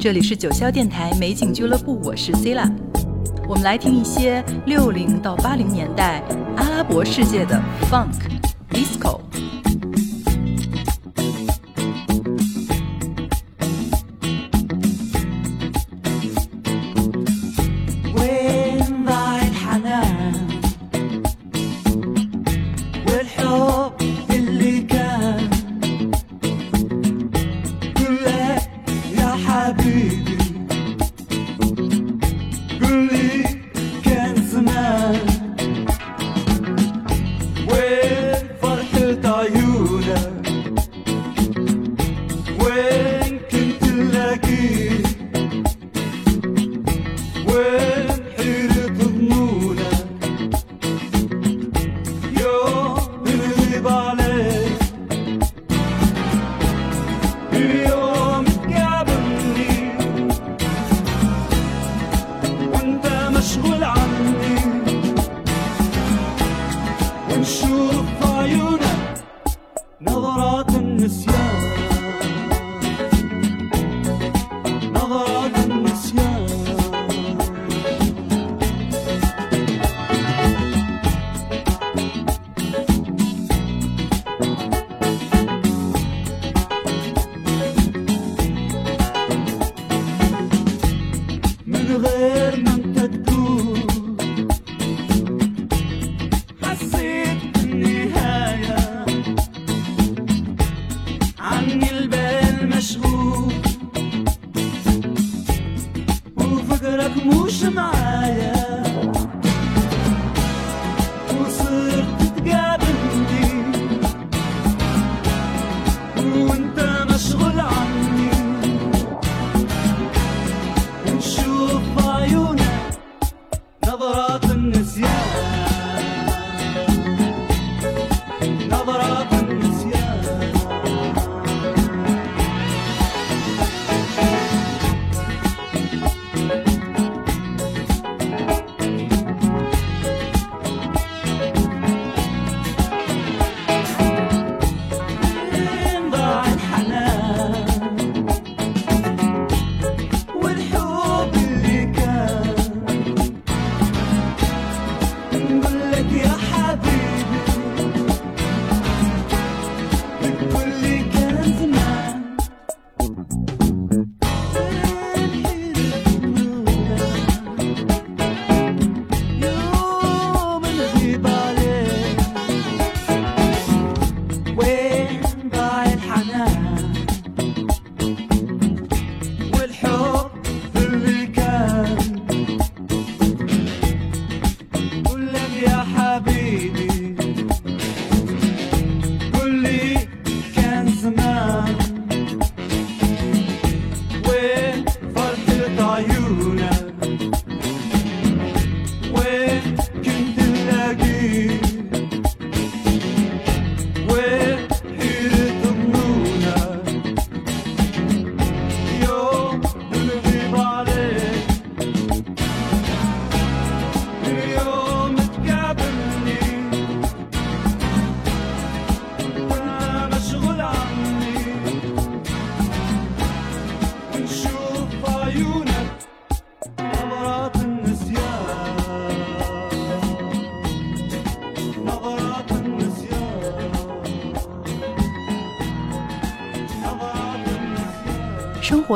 这里是九霄电台美景俱乐部，我是 c i l a 我们来听一些六零到八零年代阿拉伯世界的 Funk Disco。生活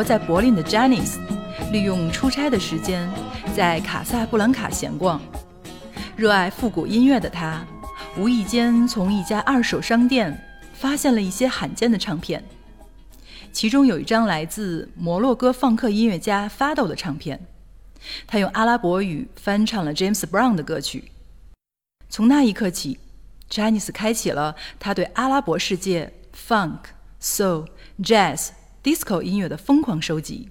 在柏林的 Janice，利用出差的时间在卡萨布兰卡闲逛。热爱复古音乐的他，无意间从一家二手商店发现了一些罕见的唱片，其中有一张来自摩洛哥放克音乐家 Fado 的唱片。他用阿拉伯语翻唱了 James Brown 的歌曲。从那一刻起，Janice 开启了他对阿拉伯世界 Funk、Soul、Jazz。Disco 音乐的疯狂收集，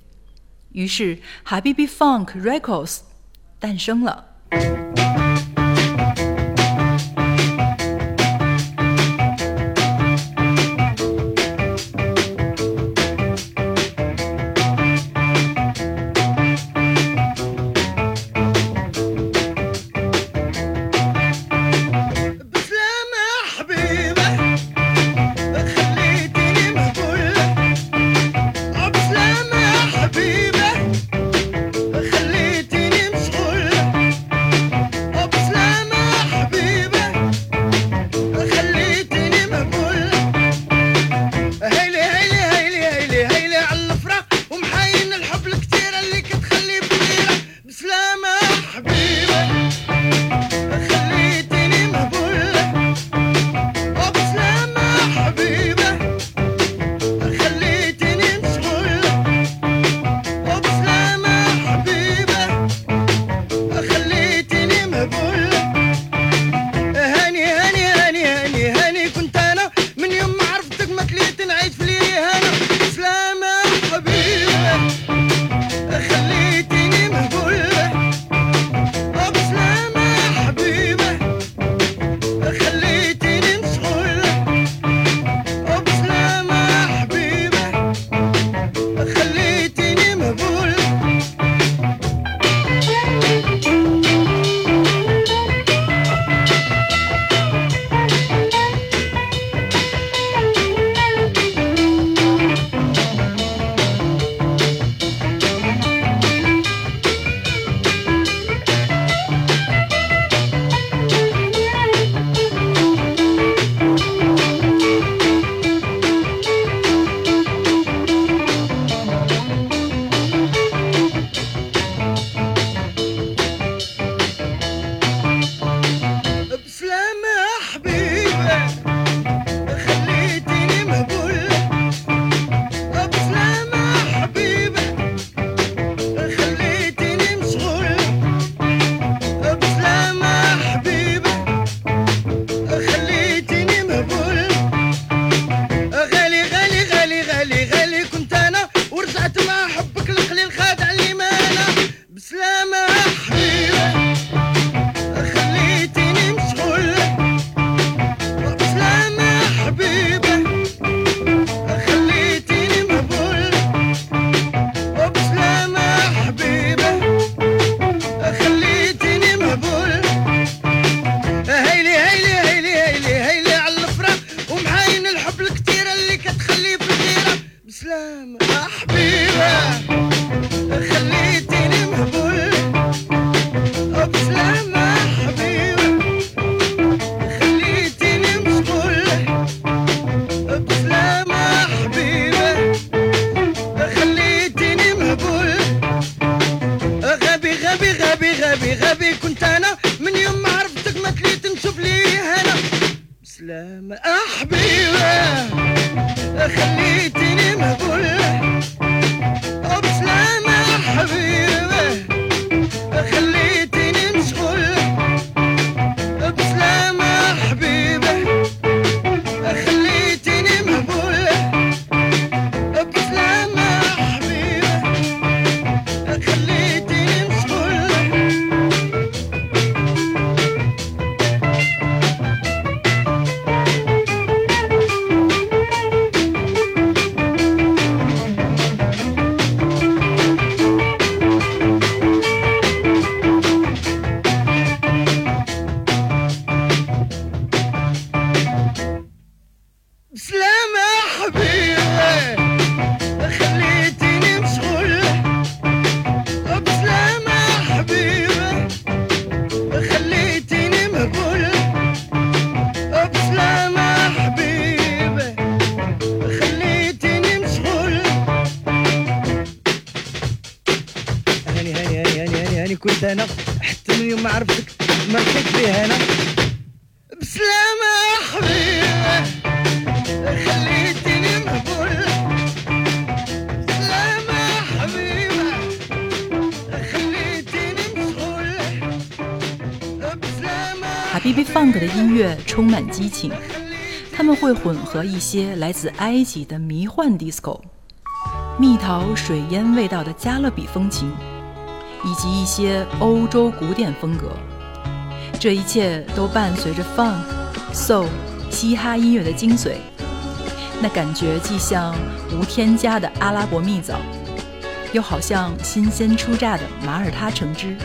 于是 Habibi Funk Records 诞生了。音乐充满激情，他们会混合一些来自埃及的迷幻 disco、蜜桃水烟味道的加勒比风情，以及一些欧洲古典风格。这一切都伴随着 funk、soul、嘻哈音乐的精髓，那感觉既像无添加的阿拉伯蜜枣，又好像新鲜出榨的马耳他橙汁。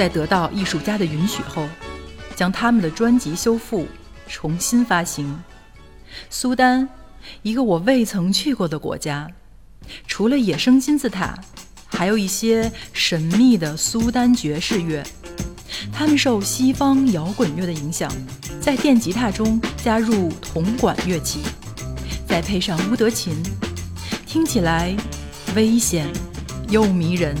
在得到艺术家的允许后，将他们的专辑修复，重新发行。苏丹，一个我未曾去过的国家，除了野生金字塔，还有一些神秘的苏丹爵士乐。他们受西方摇滚乐的影响，在电吉他中加入铜管乐器，再配上乌德琴，听起来危险又迷人。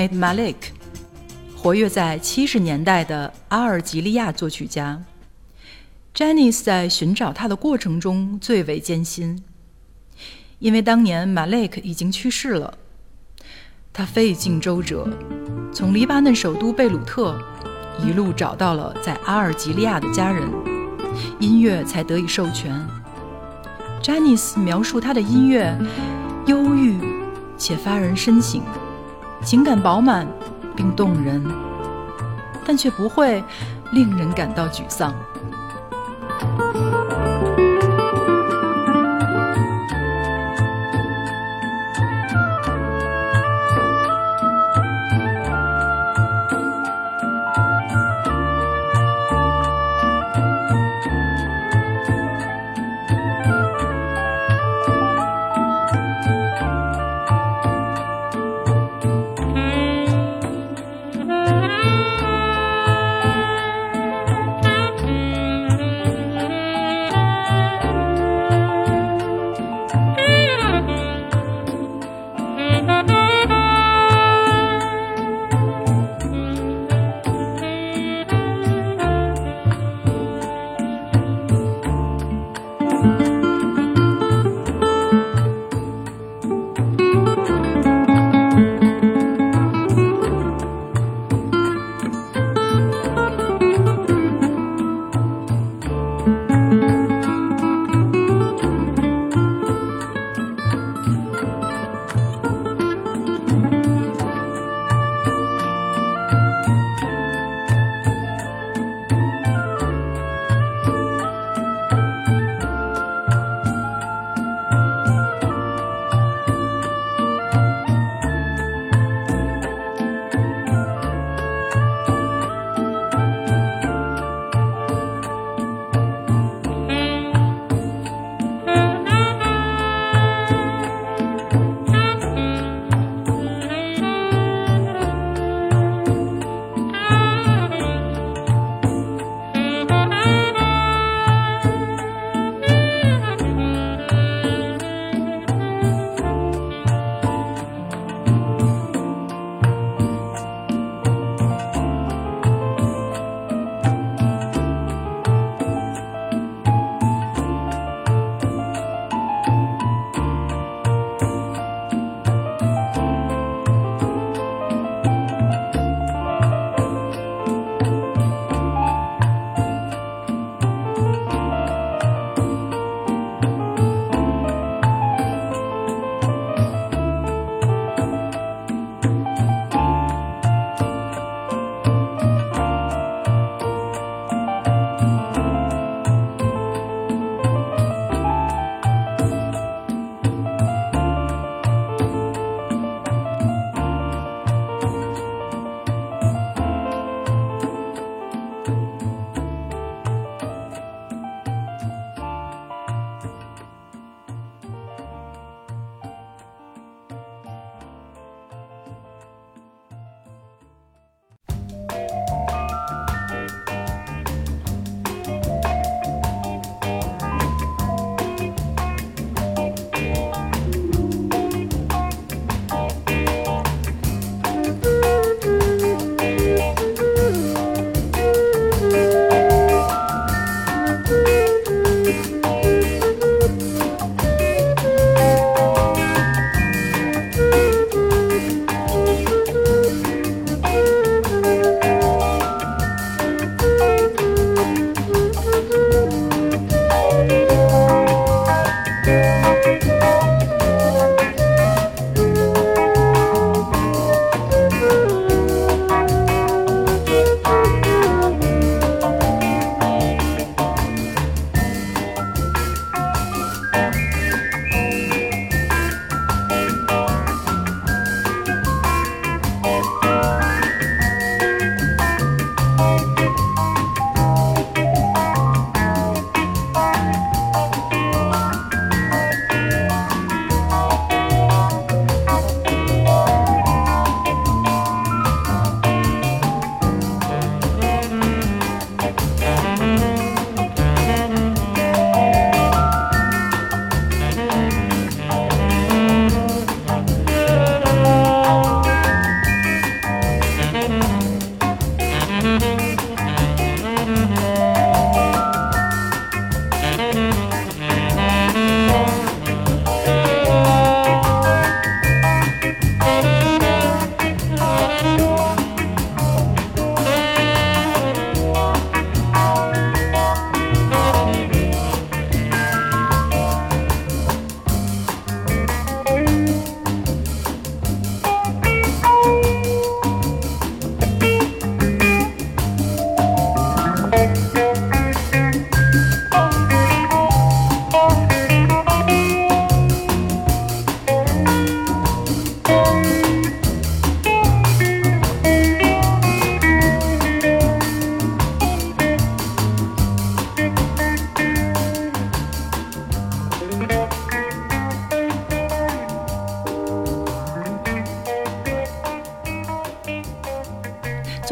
Ahmed Malik，活跃在七十年代的阿尔及利亚作曲家。Janice 在寻找他的过程中最为艰辛，因为当年 Malik 已经去世了。他费尽周折，从黎巴嫩首都贝鲁特一路找到了在阿尔及利亚的家人，音乐才得以授权。Janice 描述他的音乐忧郁且发人深省。情感饱满并动人，但却不会令人感到沮丧。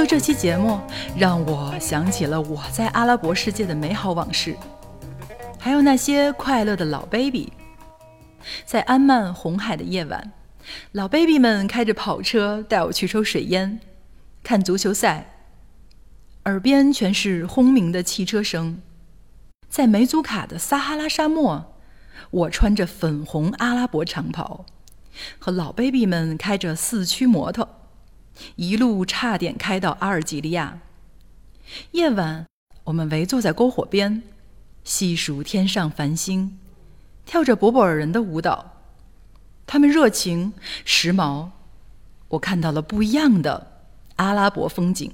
这期节目让我想起了我在阿拉伯世界的美好往事，还有那些快乐的老 baby。在安曼红海的夜晚，老 baby 们开着跑车带我去抽水烟，看足球赛，耳边全是轰鸣的汽车声。在梅祖卡的撒哈拉沙漠，我穿着粉红阿拉伯长袍，和老 baby 们开着四驱摩托。一路差点开到阿尔及利亚。夜晚，我们围坐在篝火边，细数天上繁星，跳着博博尔人的舞蹈。他们热情、时髦，我看到了不一样的阿拉伯风景。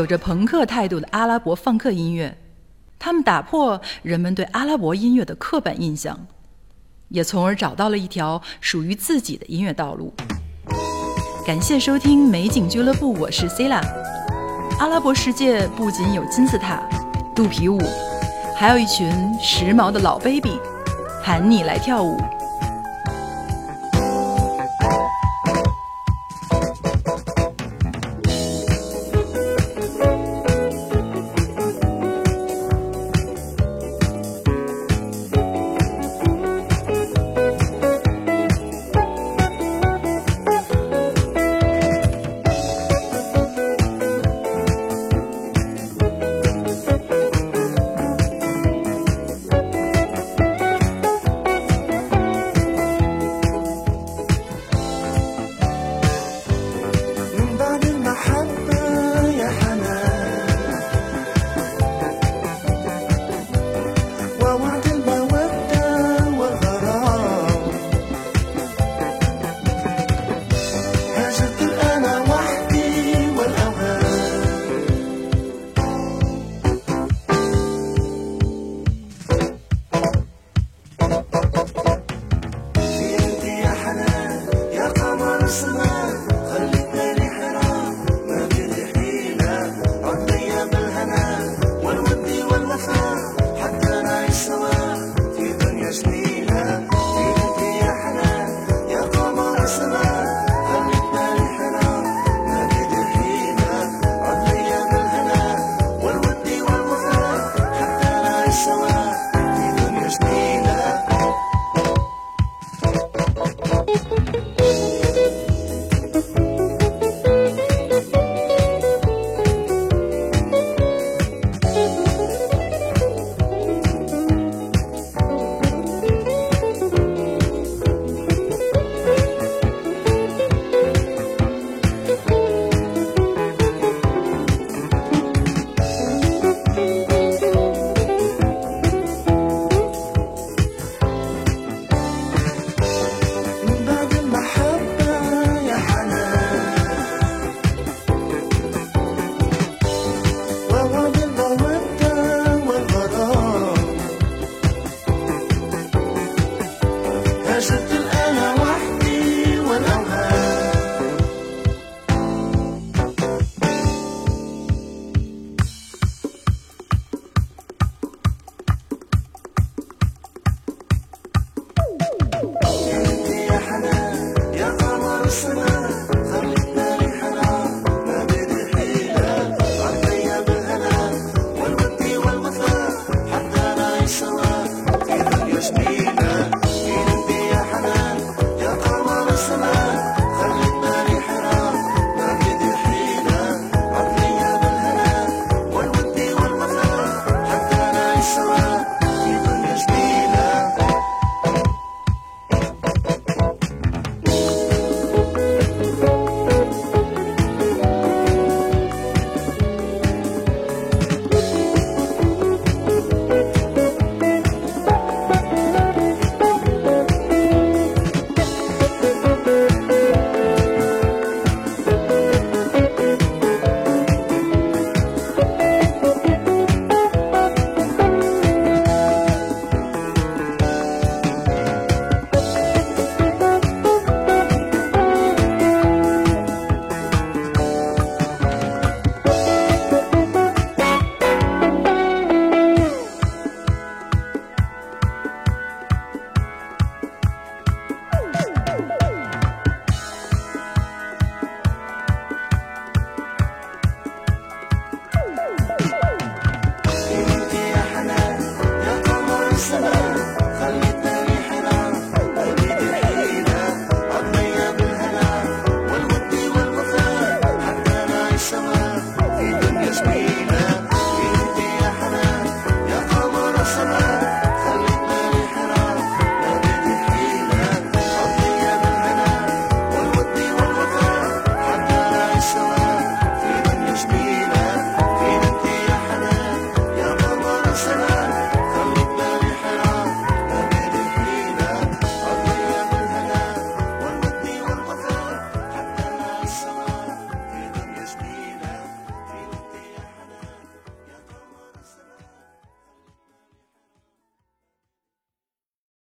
有着朋克态度的阿拉伯放克音乐，他们打破人们对阿拉伯音乐的刻板印象，也从而找到了一条属于自己的音乐道路。感谢收听《美景俱乐部》，我是 Sila。阿拉伯世界不仅有金字塔、肚皮舞，还有一群时髦的老 baby，喊你来跳舞。